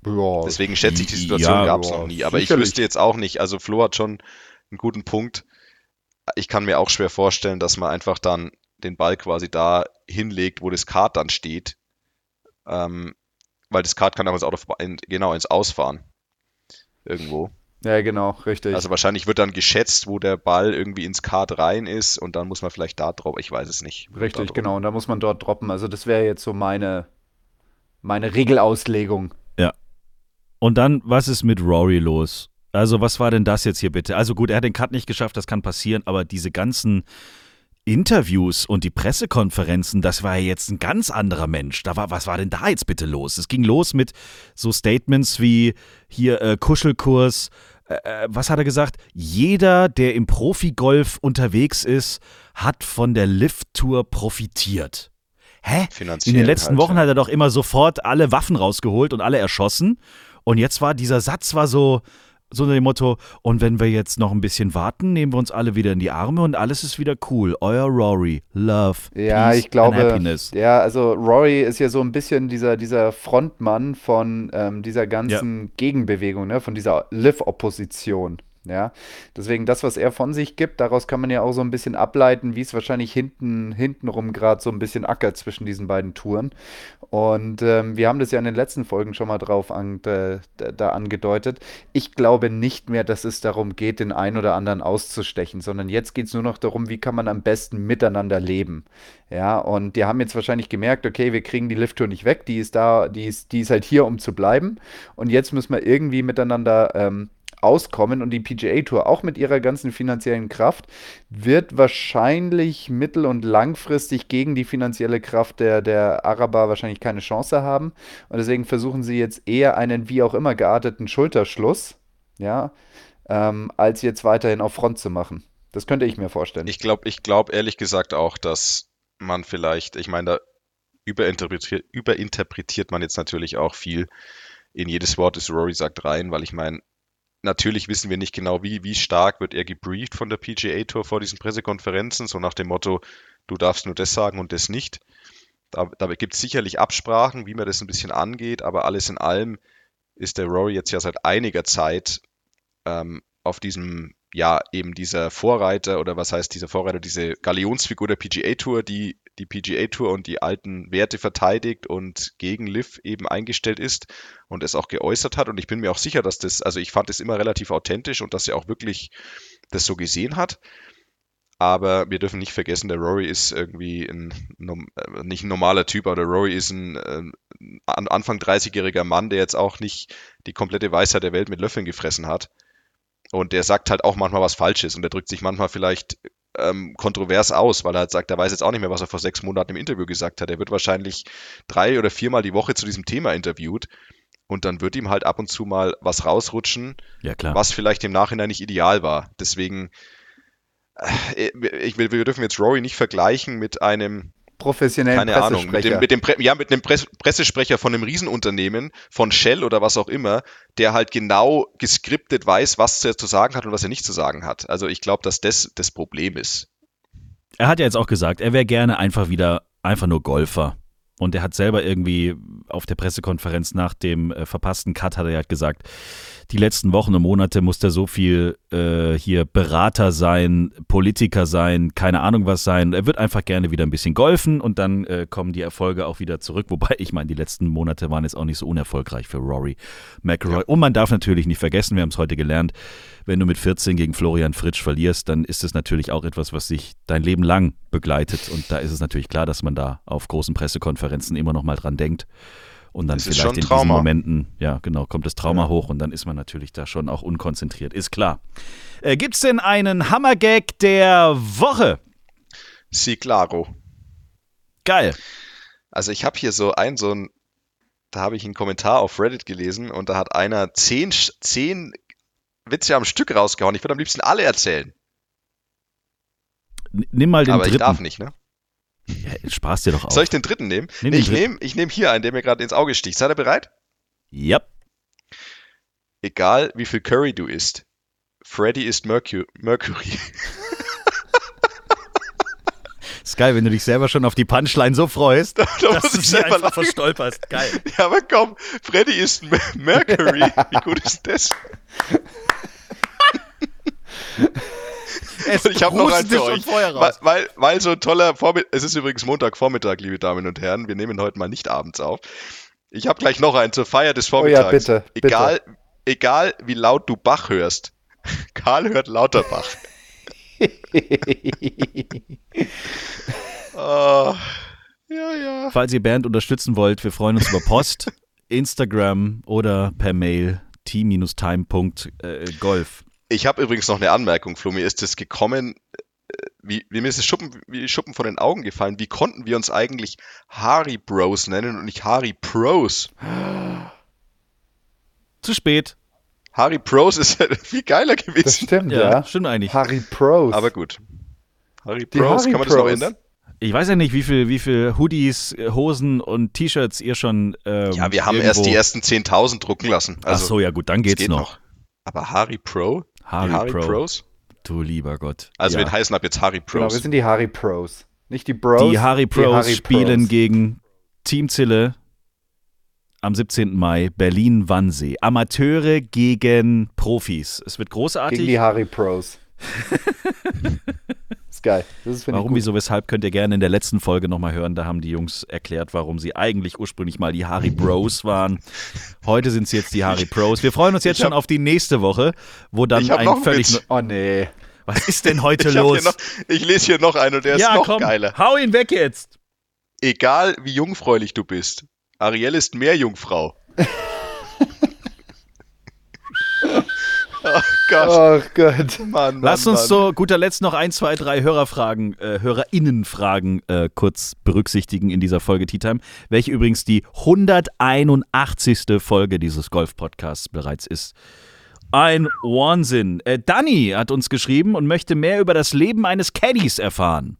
Ja, Deswegen schätze ich, die Ja, Situation gab es ja, noch nie. Aber ich sicherlich. wüsste jetzt auch nicht, also Flo hat schon einen guten Punkt. Ich kann mir auch schwer vorstellen, dass man einfach dann den Ball quasi da hinlegt, wo das Kart dann steht. Ähm, weil das Kart kann auch ins Auto in, genau ins Ausfahren. Irgendwo. ja, genau, richtig. Also wahrscheinlich wird dann geschätzt, wo der Ball irgendwie ins Kart rein ist und dann muss man vielleicht da drauf, ich weiß es nicht. Richtig, Da genau. Und da muss man dort droppen. Also das wäre jetzt so meine, meine Regelauslegung. Und dann, was ist mit Rory los? Also, was war denn das jetzt hier bitte? Also gut, er hat den Cut nicht geschafft, das kann passieren, aber diese ganzen Interviews und die Pressekonferenzen, das war ja jetzt ein ganz anderer Mensch. Da war, was war denn da jetzt bitte los? Es ging los mit so Statements wie hier äh, Kuschelkurs. Äh, äh, was hat er gesagt? Jeder, der im Profigolf unterwegs ist, hat von der Lift-Tour profitiert. Hä? Finanziell In den letzten halt, Wochen ja. hat er doch immer sofort alle Waffen rausgeholt und alle erschossen. Und jetzt war dieser Satz war so, so unter dem Motto, und wenn wir jetzt noch ein bisschen warten, nehmen wir uns alle wieder in die Arme und alles ist wieder cool. Euer Rory. Love. Ja, Peace ich glaube, And happiness. ja, also Rory ist ja so ein bisschen dieser, dieser Frontmann von ähm, dieser ganzen Gegenbewegung, ne, von dieser Live-Opposition. Ja, deswegen das, was er von sich gibt, daraus kann man ja auch so ein bisschen ableiten, wie es wahrscheinlich hinten, hintenrum gerade so ein bisschen ackert zwischen diesen beiden Touren. Und ähm, wir haben das ja in den letzten Folgen schon mal drauf an, da, da, da angedeutet. Ich glaube nicht mehr, dass es darum geht, den einen oder anderen auszustechen, sondern jetzt geht es nur noch darum, wie kann man am besten miteinander leben. Ja, und die haben jetzt wahrscheinlich gemerkt, okay, wir kriegen die Lift-Tour nicht weg, die ist da, die ist, die ist halt hier, um zu bleiben. Und jetzt müssen wir irgendwie miteinander ähm, auskommen und die PGA Tour auch mit ihrer ganzen finanziellen Kraft wird wahrscheinlich mittel- und langfristig gegen die finanzielle Kraft der, der Araber wahrscheinlich keine Chance haben und deswegen versuchen sie jetzt eher einen wie auch immer gearteten Schulterschluss, ja, ähm, als jetzt weiterhin auf Front zu machen. Das könnte ich mir vorstellen. Ich glaube, ich glaube ehrlich gesagt auch, dass man vielleicht, ich meine, da überinterpretiert, überinterpretiert man jetzt natürlich auch viel in jedes Wort, das Rory sagt, rein, weil ich meine, natürlich wissen wir nicht genau, wie, wie stark wird er gebrieft von der PGA Tour vor diesen Pressekonferenzen, so nach dem Motto, du darfst nur das sagen und das nicht. Da, dabei gibt es sicherlich Absprachen, wie man das ein bisschen angeht, aber alles in allem ist der Rory jetzt ja seit einiger Zeit ähm, auf diesem, ja, eben dieser Vorreiter oder was heißt dieser Vorreiter, diese Galionsfigur der PGA Tour, die die PGA Tour und die alten Werte verteidigt und gegen Liv eben eingestellt ist und es auch geäußert hat. Und ich bin mir auch sicher, dass das, also ich fand es immer relativ authentisch und dass er auch wirklich das so gesehen hat. Aber wir dürfen nicht vergessen, der Rory ist irgendwie ein, äh, nicht ein normaler Typ, aber der Rory ist ein äh, Anfang 30-jähriger Mann, der jetzt auch nicht die komplette Weisheit der Welt mit Löffeln gefressen hat. Und der sagt halt auch manchmal was Falsches und der drückt sich manchmal vielleicht ähm, kontrovers aus, weil er halt sagt, er weiß jetzt auch nicht mehr, was er vor sechs Monaten im Interview gesagt hat. Er wird wahrscheinlich drei oder viermal die Woche zu diesem Thema interviewt und dann wird ihm halt ab und zu mal was rausrutschen, ja, was vielleicht im Nachhinein nicht ideal war. Deswegen, äh, ich will, wir dürfen jetzt Rory nicht vergleichen mit einem professionellen keine Ahnung, mit dem, mit dem, ja, mit einem Pressesprecher von einem Riesenunternehmen, von Shell oder was auch immer, der halt genau geskriptet weiß, was er zu sagen hat und was er nicht zu sagen hat. Also ich glaube, dass das das Problem ist. Er hat ja jetzt auch gesagt, er wäre gerne einfach wieder einfach nur Golfer. Und er hat selber irgendwie auf der Pressekonferenz nach dem äh, verpassten Cut hat er halt gesagt, die letzten Wochen und Monate muss er so viel äh, hier Berater sein, Politiker sein, keine Ahnung was sein. Er wird einfach gerne wieder ein bisschen golfen und dann äh, kommen die Erfolge auch wieder zurück. Wobei, ich meine, die letzten Monate waren jetzt auch nicht so unerfolgreich für Rory McIlroy. Ja. Und man darf natürlich nicht vergessen, wir haben es heute gelernt, wenn du mit 14 gegen Florian Fritsch verlierst, dann ist es natürlich auch etwas, was sich dein Leben lang begleitet. Und da ist es natürlich klar, dass man da auf großen Pressekonferenzen immer noch mal dran denkt. Und dann vielleicht in diesen Momenten, ja, genau, kommt das Trauma ja. hoch und dann ist man natürlich da schon auch unkonzentriert. Ist klar. Äh, Gibt es denn einen Hammergag der Woche? Sí, claro. Geil. Also ich habe hier so ein, so ein, da habe ich einen Kommentar auf Reddit gelesen und da hat einer zehn, zehn Witze am Stück rausgehauen. Ich würde am liebsten alle erzählen. Nimm mal den Aber dritten. ich darf nicht, ne? Ja, Spaß dir doch auf. Soll ich den dritten nehmen? Nimm nee, ich nehme ich nehm hier einen, der mir gerade ins Auge sticht. Seid ihr bereit? Ja. Yep. Egal wie viel Curry du isst, Freddy ist Mercury. Mercury. Ist geil, wenn du dich selber schon auf die Punchline so freust, da, da dass du sie einfach lachen. verstolperst. Geil. Ja, aber komm, Freddy ist Mercury. Wie gut ist das? Es ich habe noch einen für euch. Weil, weil, weil, so ein toller Vormittag. Es ist übrigens Montagvormittag, liebe Damen und Herren. Wir nehmen heute mal nicht abends auf. Ich habe gleich noch einen zur Feier des Vormittags. Oh ja, bitte. Egal, bitte. egal wie laut du Bach hörst. Karl hört lauter Bach. oh, ja, ja. Falls ihr Bernd unterstützen wollt, wir freuen uns über Post, Instagram oder per Mail t-time.golf. Ich habe übrigens noch eine Anmerkung, Flo. Mir ist das gekommen, äh, wie, wie mir ist es Schuppen, wie Schuppen von den Augen gefallen. Wie konnten wir uns eigentlich Harry Bros nennen und nicht Harry Pros? Zu spät. Harry Pros ist ja viel geiler gewesen. Das stimmt, ja. ja. Stimmt eigentlich. Harry Pros. Aber gut. Harry Pros, Harry kann man Pros. das noch ändern? Ich weiß ja nicht, wie viel, wie viel Hoodies, Hosen und T-Shirts ihr schon. Ähm, ja, wir haben irgendwo... erst die ersten 10.000 drucken lassen. Also, Ach so, ja gut, dann geht's geht noch. noch. Aber Harry Pro? Harry, Harry Pro. Pros? Du lieber Gott. Also ja. wir heißen ab jetzt Harry Pros. Genau, wir sind die Harry Pros. Nicht die Bros. Die Harry Pros die Harry spielen Pros. gegen Team Zille am 17. Mai Berlin-Wannsee. Amateure gegen Profis. Es wird großartig. Gegen die Harry Pros. ist geil. Ist, warum, wieso, weshalb könnt ihr gerne in der letzten Folge nochmal hören. Da haben die Jungs erklärt, warum sie eigentlich ursprünglich mal die Harry Bros waren. Heute sind sie jetzt die Harry Pros. Wir freuen uns jetzt hab, schon auf die nächste Woche, wo dann ein völlig. Oh nee. Was ist denn heute ich los? Noch, ich lese hier noch einen und der ja, ist noch komm, geiler. Hau ihn weg jetzt. Egal wie jungfräulich du bist, Ariel ist mehr Jungfrau. Gott. Oh Gott. Mann, Mann, Lass uns zu guter Letzt noch ein, zwei, drei Hörerfragen, äh, HörerInnenfragen äh, kurz berücksichtigen in dieser Folge Tea Time, welche übrigens die 181. Folge dieses Golf-Podcasts bereits ist. Ein Wahnsinn. Äh, Danny hat uns geschrieben und möchte mehr über das Leben eines Caddies erfahren.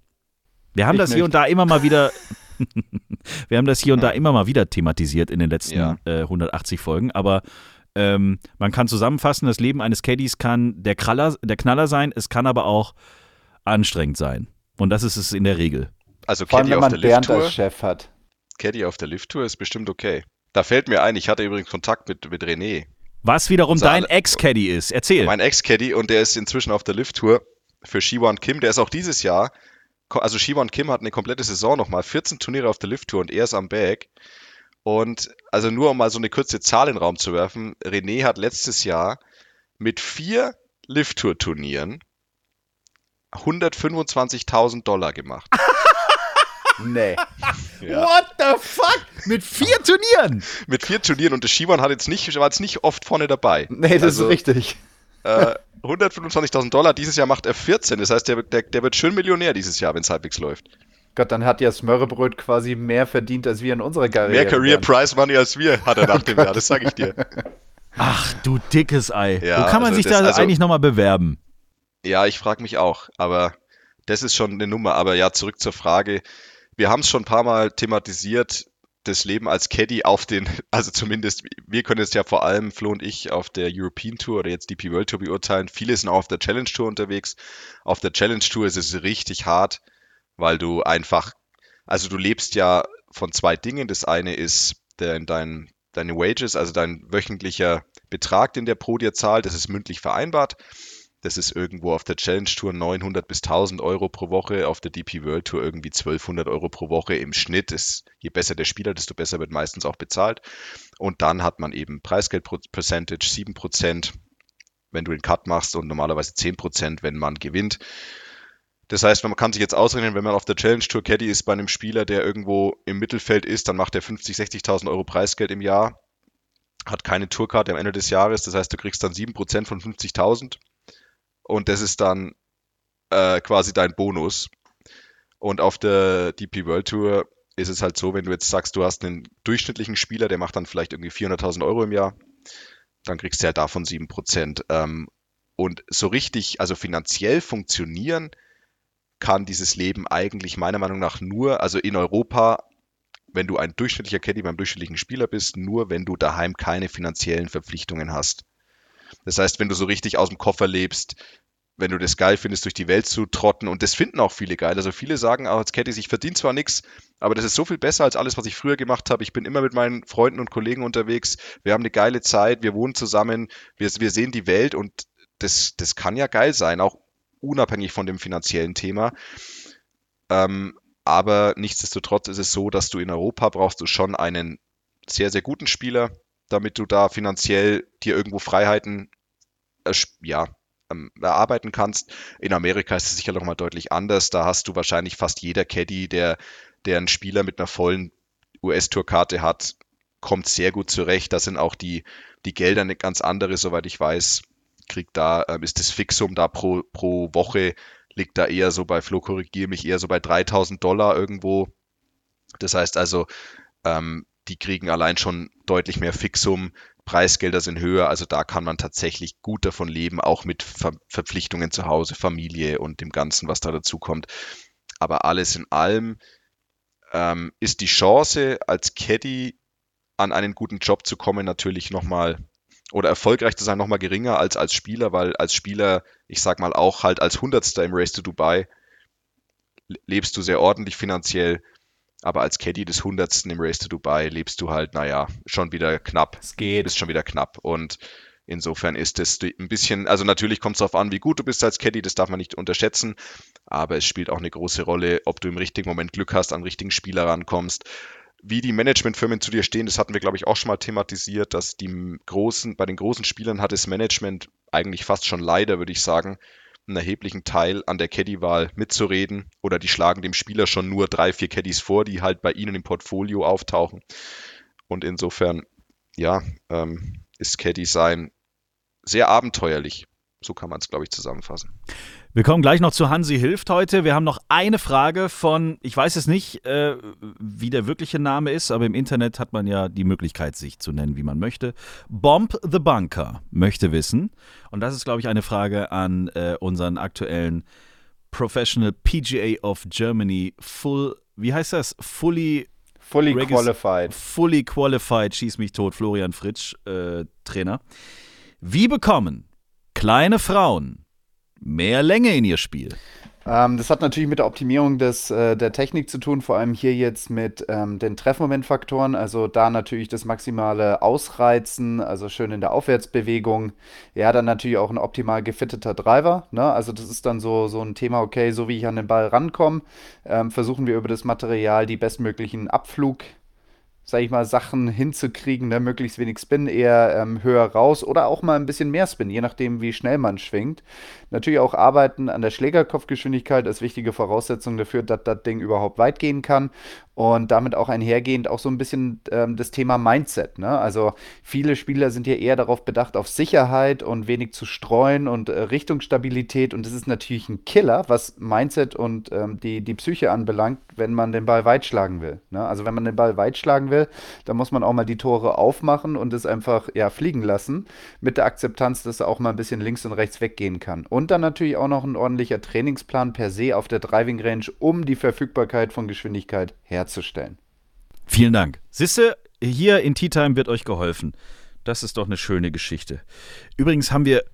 Wir haben ich das möchte. hier und da immer mal wieder. wir haben das hier und da immer mal wieder thematisiert in den letzten ja. äh, 180 Folgen, aber ähm, man kann zusammenfassen, das Leben eines Caddies kann der, Kraller, der Knaller sein, es kann aber auch anstrengend sein. Und das ist es in der Regel. Also Vor allem, wenn man Bernd als Chef hat. Caddy auf der Lifttour ist bestimmt okay. Da fällt mir ein, ich hatte übrigens Kontakt mit, mit René. Was wiederum dein Ex-Caddy ist. Erzähl. Mein Ex-Caddy und der ist inzwischen auf der Lifttour für Shiwan Kim. Der ist auch dieses Jahr, also Shiwan Kim hat eine komplette Saison nochmal, 14 Turniere auf der Lifttour und er ist am Bag. Und also nur um mal so eine kurze Zahl in den Raum zu werfen, René hat letztes Jahr mit vier Lift-Tour-Turnieren 125.000 Dollar gemacht. Nee. Ja. What the fuck? Mit vier Turnieren? Mit vier Turnieren und der Shimon hat jetzt nicht, war jetzt nicht oft vorne dabei. Nee, das Also, ist richtig. Äh, 125.000 Dollar, dieses Jahr macht er 14. Das heißt, der, wird- der, der wird schön Millionär dieses Jahr, wenn es halbwegs läuft. Gott, dann hat ja Smörrebröt quasi mehr verdient als wir in unserer Karriere. Mehr Career dann. Prize Money als wir hat er nach dem Jahr, das sage ich dir. Ach, du dickes Ei. Ja, Wo kann man also sich das- da also- eigentlich nochmal bewerben? Ja, ich frage mich auch, aber das ist schon eine Nummer. Aber ja, zurück zur Frage. Wir haben es schon ein paar Mal thematisiert, das Leben als Caddy auf den, also zumindest, wir können es ja vor allem, Flo und ich, auf der European Tour oder jetzt DP World Tour beurteilen. Viele sind auch auf der Challenge Tour unterwegs. Auf der Challenge Tour ist es richtig hart, weil du einfach, also du lebst ja von zwei Dingen. Das eine ist dein, dein, deine Wages, also dein wöchentlicher Betrag, den der Pro dir zahlt. Das ist mündlich vereinbart. Das ist irgendwo auf der Challenge Tour 900 bis 1000 Euro pro Woche, auf der DP World Tour irgendwie 1200 Euro pro Woche im Schnitt. Ist, je besser der Spieler, desto besser wird meistens auch bezahlt. Und dann hat man eben Preisgeld Percentage 7%, wenn du den Cut machst und normalerweise 10%, wenn man gewinnt. Das heißt, man kann sich jetzt ausrechnen, wenn man auf der Challenge Tour Caddy ist bei einem Spieler, der irgendwo im Mittelfeld ist, dann macht er 50, 60.000 Euro Preisgeld im Jahr, hat keine Tourkarte am Ende des Jahres. Das heißt, du kriegst dann 7% von 50.000 und das ist dann äh, quasi dein Bonus. Und auf der DP World Tour ist es halt so, wenn du jetzt sagst, du hast einen durchschnittlichen Spieler, der macht dann vielleicht irgendwie 400.000 Euro im Jahr, dann kriegst du ja davon 7%. Ähm, und so richtig, also finanziell funktionieren kann dieses Leben eigentlich meiner Meinung nach nur, also in Europa, wenn du ein durchschnittlicher Caddy beim durchschnittlichen Spieler bist, nur wenn du daheim keine finanziellen Verpflichtungen hast. Das heißt, wenn du so richtig aus dem Koffer lebst, wenn du das geil findest, durch die Welt zu trotten, und das finden auch viele geil. Also viele sagen auch als Caddies, ich verdiene zwar nichts, aber das ist so viel besser als alles, was ich früher gemacht habe. Ich bin immer mit meinen Freunden und Kollegen unterwegs. Wir haben eine geile Zeit, wir wohnen zusammen, wir, wir sehen die Welt und das, das kann ja geil sein, auch unabhängig von dem finanziellen Thema. Ähm, aber nichtsdestotrotz ist es so, dass du in Europa brauchst du schon einen sehr, sehr guten Spieler, damit du da finanziell dir irgendwo Freiheiten ersch- ja, ähm, erarbeiten kannst. In Amerika ist es sicher noch mal deutlich anders. Da hast du wahrscheinlich fast jeder Caddy, der, der einen Spieler mit einer vollen US-Tour-Karte hat, kommt sehr gut zurecht. Da sind auch die, die Gelder eine ganz andere, soweit ich weiß. Kriegt da, ähm, ist das Fixum da pro, pro Woche, liegt da eher so bei, Flo korrigiere mich, eher so bei 3000 Dollar irgendwo. Das heißt also, ähm, die kriegen allein schon deutlich mehr Fixum, Preisgelder sind höher, also da kann man tatsächlich gut davon leben, auch mit Ver Verpflichtungen zu Hause, Familie und dem Ganzen, was da dazu kommt. Aber alles in allem ähm, ist die Chance, als Caddy an einen guten Job zu kommen, natürlich nochmal oder erfolgreich zu sein, nochmal geringer als als Spieler, weil als Spieler, ich sag mal auch halt als Hundertster im Race to Dubai, lebst du sehr ordentlich finanziell, aber als Caddy des Hundertsten im Race to Dubai lebst du halt, naja, schon wieder knapp. Es geht. Bist schon wieder knapp. Und insofern ist es ein bisschen, also natürlich kommt es darauf an, wie gut du bist als Caddy, das darf man nicht unterschätzen, aber es spielt auch eine große Rolle, ob du im richtigen Moment Glück hast, an richtigen Spieler rankommst. Wie die Managementfirmen zu dir stehen, das hatten wir, glaube ich, auch schon mal thematisiert, dass die großen, bei den großen Spielern hat das Management eigentlich fast schon leider, würde ich sagen, einen erheblichen Teil an der Caddy-Wahl mitzureden oder die schlagen dem Spieler schon nur drei, vier Caddies vor, die halt bei ihnen im Portfolio auftauchen. Und insofern, ja, ähm, ist Caddy sein sehr abenteuerlich. So kann man es, glaube ich, zusammenfassen. Wir kommen gleich noch zu Hansi Hilft heute. Wir haben noch eine Frage von, ich weiß es nicht, äh, wie der wirkliche Name ist, aber im Internet hat man ja die Möglichkeit, sich zu nennen, wie man möchte. Bomb the Bunker möchte wissen, und das ist, glaube ich, eine Frage an äh, unseren aktuellen Professional PGA of Germany Full, wie heißt das? Fully Fully Regis- qualified. Fully Qualified, schieß mich tot, Florian Fritsch, äh, Trainer. Wie bekommen kleine Frauen mehr Länge in ihr Spiel? Ähm, das hat natürlich mit der Optimierung des, äh, der Technik zu tun, vor allem hier jetzt mit ähm, den Treffmomentfaktoren. Also da natürlich das maximale Ausreizen, also schön in der Aufwärtsbewegung. Ja, dann natürlich auch ein optimal gefitteter Driver. Ne? Also das ist dann so, so ein Thema, okay, so wie ich an den Ball rankomme, ähm, versuchen wir über das Material die bestmöglichen Abflug sage ich mal, Sachen hinzukriegen, ne? möglichst wenig Spin, eher ähm, höher raus oder auch mal ein bisschen mehr Spin, je nachdem, wie schnell man schwingt. Natürlich auch arbeiten an der Schlägerkopfgeschwindigkeit ist wichtige Voraussetzung dafür, dass das Ding überhaupt weit gehen kann und damit auch einhergehend auch so ein bisschen ähm, das Thema Mindset. Ne? Also viele Spieler sind ja eher darauf bedacht, auf Sicherheit und wenig zu streuen und äh, Richtungsstabilität. Und das ist natürlich ein Killer, was Mindset und ähm, die, die Psyche anbelangt, wenn man den Ball weit schlagen will. Ne? Also wenn man den Ball weit schlagen will, dann muss man auch mal die Tore aufmachen und es einfach ja, fliegen lassen, mit der Akzeptanz, dass er auch mal ein bisschen links und rechts weggehen kann. Und dann natürlich auch noch ein ordentlicher Trainingsplan per se auf der Driving Range, um die Verfügbarkeit von Geschwindigkeit herzustellen. Vielen Dank. Sisse, hier in Tea Time wird euch geholfen. Das ist doch eine schöne Geschichte. Übrigens haben wir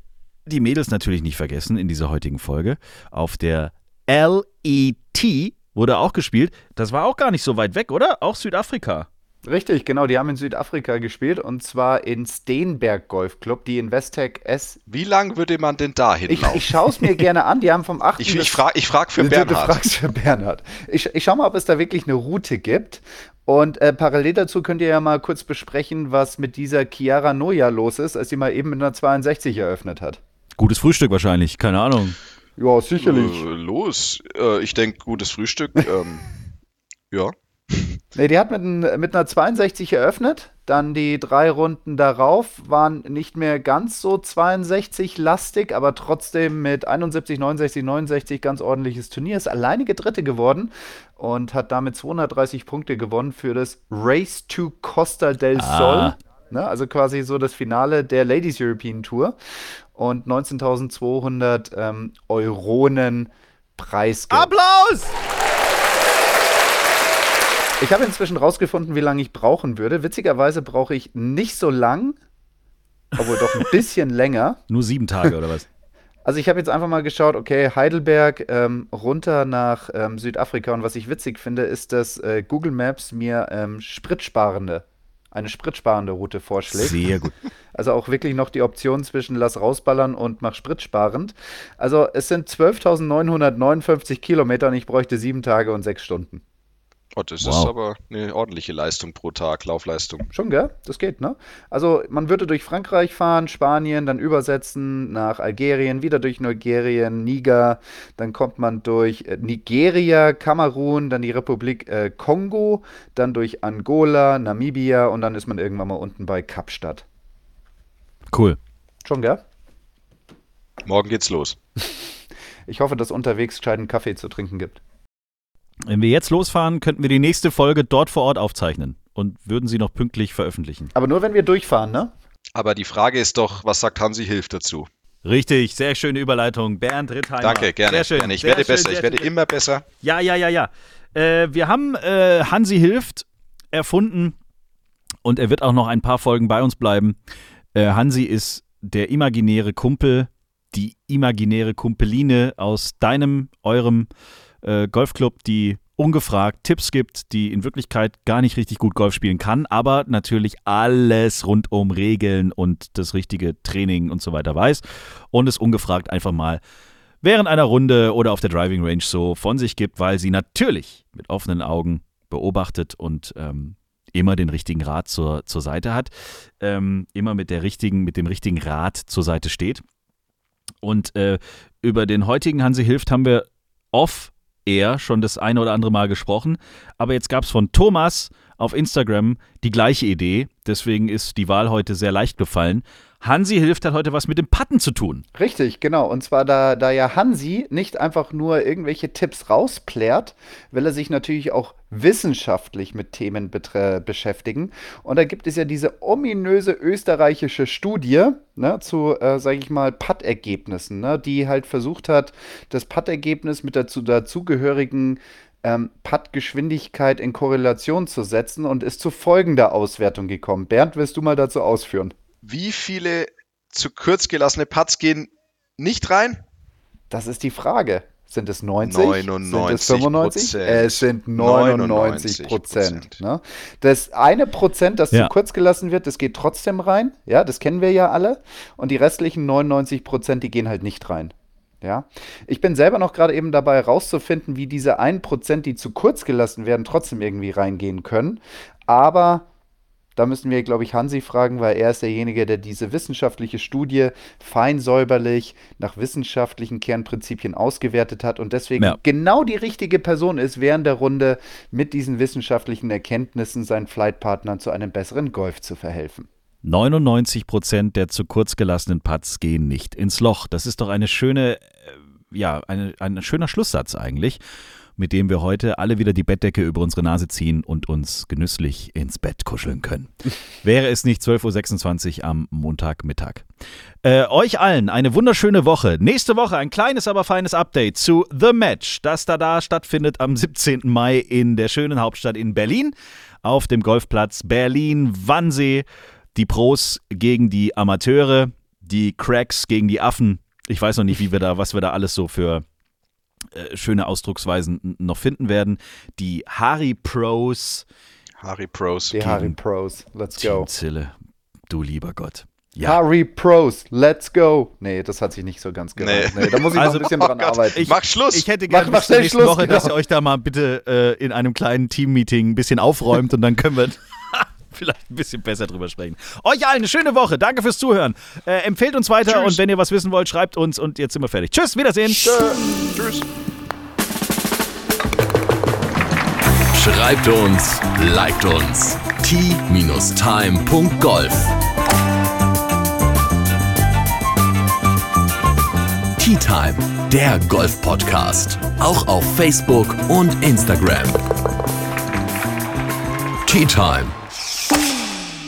die Mädels natürlich nicht vergessen in dieser heutigen Folge. Auf der LET wurde auch gespielt. Das war auch gar nicht so weit weg, oder? Auch Südafrika. Richtig, genau. Die haben in Südafrika gespielt und zwar in Steenberg Golf Club, die Investec S. Wie lang würde man denn da hinlaufen? Ich, ich schaue es mir gerne an. Die haben vom 8. Ich, ich frage ich frag für Bernhard. Du fragst für Bernhard. Ich, ich schaue mal, ob es da wirklich eine Route gibt. Und äh, parallel dazu könnt ihr ja mal kurz besprechen, was mit dieser Chiara Noja los ist, als sie mal eben mit einer 62 eröffnet hat. Gutes Frühstück wahrscheinlich, keine Ahnung. Ja, sicherlich. Äh, los. Äh, ich denke, gutes Frühstück. ähm, ja. Nee, die hat mit, ein, mit einer 62 eröffnet. Dann die drei Runden darauf waren nicht mehr ganz so 62-lastig, aber trotzdem mit 71, 69, 69 ganz ordentliches Turnier. Ist alleinige Dritte geworden und hat damit 230 Punkte gewonnen für das Race to Costa del ah. Sol. Ne, also quasi so das Finale der Ladies European Tour. Und 19.200 ähm, Euronen Preisgeld. Applaus! Ich habe inzwischen rausgefunden, wie lange ich brauchen würde. Witzigerweise brauche ich nicht so lang, obwohl doch ein bisschen länger. Nur sieben Tage oder was? Also ich habe jetzt einfach mal geschaut, okay, Heidelberg ähm, runter nach ähm, Südafrika und was ich witzig finde, ist, dass äh, Google Maps mir ähm, spritsparende, eine spritsparende Route vorschlägt. Sehr gut. Also auch wirklich noch die Option zwischen lass rausballern und mach spritsparend. Also es sind 12.959 Kilometer und ich bräuchte sieben Tage und sechs Stunden. Oh, das wow. ist aber eine ordentliche Leistung pro Tag, Laufleistung. Schon, gell? Das geht, ne? Also man würde durch Frankreich fahren, Spanien, dann übersetzen nach Algerien, wieder durch Nigerien, Niger, dann kommt man durch äh, Nigeria, Kamerun, dann die Republik äh, Kongo, dann durch Angola, Namibia und dann ist man irgendwann mal unten bei Kapstadt. Cool. Schon, gell? Morgen geht's los. ich hoffe, dass unterwegs gescheiten Kaffee zu trinken gibt. Wenn wir jetzt losfahren, könnten wir die nächste Folge dort vor Ort aufzeichnen und würden sie noch pünktlich veröffentlichen. Aber nur wenn wir durchfahren, ne? Aber die Frage ist doch, was sagt Hansi Hilf dazu? Richtig, sehr schöne Überleitung. Bernd Rittheimer. Danke, gerne. Sehr schön, gerne. Ich werde schön, besser, ich werde schön. immer besser. Ja, ja, ja, ja. Äh, wir haben äh, Hansi Hilft erfunden und er wird auch noch ein paar Folgen bei uns bleiben. Äh, Hansi ist der imaginäre Kumpel, die imaginäre Kumpeline aus deinem, eurem äh, Golfclub, die ungefragt Tipps gibt, die in Wirklichkeit gar nicht richtig gut Golf spielen kann, aber natürlich alles rund um Regeln und das richtige Training und so weiter weiß und es ungefragt einfach mal während einer Runde oder auf der Driving Range so von sich gibt, weil sie natürlich mit offenen Augen beobachtet und ähm, immer den richtigen Rat zur, zur Seite hat, ähm, immer mit der richtigen, mit dem richtigen Rat zur Seite steht. Und äh, über den heutigen Hansi Hilft haben wir off er schon das eine oder andere Mal gesprochen. Aber jetzt gab es von Thomas auf Instagram die gleiche Idee. Deswegen ist die Wahl heute sehr leicht gefallen. Hansi hilft hat heute was mit dem Patten zu tun. Richtig, genau. Und zwar, da, da ja Hansi nicht einfach nur irgendwelche Tipps rausplärt, will er sich natürlich auch wissenschaftlich mit Themen beschäftigen. Und da gibt es ja diese ominöse österreichische Studie ne, zu, äh, sage ich mal, Pattergebnissen, ne, die halt versucht hat, das Pattergebnis mit der dazugehörigen ähm, Puttgeschwindigkeit in Korrelation zu setzen und ist zu folgender Auswertung gekommen. Bernd, willst du mal dazu ausführen? Wie viele zu kurz gelassene Putts gehen nicht rein? Das ist die Frage. Sind es 90? 99 sind es 95? Es sind 99 Prozent. Ne? Das eine Prozent, das ja. zu kurz gelassen wird, das geht trotzdem rein. Ja, das kennen wir ja alle. Und die restlichen 99 Prozent, die gehen halt nicht rein. Ja, ich bin selber noch gerade eben dabei herauszufinden, wie diese 1%, die zu kurz gelassen werden, trotzdem irgendwie reingehen können. Aber da müssen wir, glaube ich, Hansi fragen, weil er ist derjenige, der diese wissenschaftliche Studie fein säuberlich nach wissenschaftlichen Kernprinzipien ausgewertet hat und deswegen Ja. genau die richtige Person ist, während der Runde mit diesen wissenschaftlichen Erkenntnissen seinen Flightpartnern zu einem besseren Golf zu verhelfen. 99 Prozent der zu kurz gelassenen Putts gehen nicht ins Loch. Das ist doch eine schöne, äh, ja, eine, ein schöner Schlusssatz eigentlich, mit dem wir heute alle wieder die Bettdecke über unsere Nase ziehen und uns genüsslich ins Bett kuscheln können. Wäre es nicht 12.26 Uhr am Montagmittag. Äh, euch allen eine wunderschöne Woche. Nächste Woche ein kleines, aber feines Update zu The Match, das da da stattfindet am 17. Mai in der schönen Hauptstadt in Berlin auf dem Golfplatz Berlin-Wannsee. Die Pros gegen die Amateure, die Cracks gegen die Affen. Ich weiß noch nicht, wie wir da, was wir da alles so für äh, schöne Ausdrucksweisen noch finden werden. Die Harry Pros, Harry Pros. Die Harry Pros, let's Team go. Zille, du lieber Gott. Ja, Harry Pros, let's go. Nee, das hat sich nicht so ganz gereicht. Nee. Nee. da muss ich Also- noch ein bisschen Oh dran Gott, arbeiten. ich- Mach Schluss! ich hätte gerne mach bis zur schnell nächsten Schluss, Woche, dass ihr genau. euch da mal bitte äh, in einem kleinen Team-Meeting ein bisschen aufräumt und dann können wir vielleicht ein bisschen besser drüber sprechen. Euch allen eine schöne Woche. Danke fürs Zuhören. Äh, empfehlt uns weiter Tschüss. und wenn ihr was wissen wollt, schreibt uns und jetzt sind wir fertig. Tschüss, Wiedersehen. Tschüss. Schreibt uns, liked uns. t-time.golf Tea Time, der Golf-Podcast. Auch auf Facebook und Instagram. Tea Time.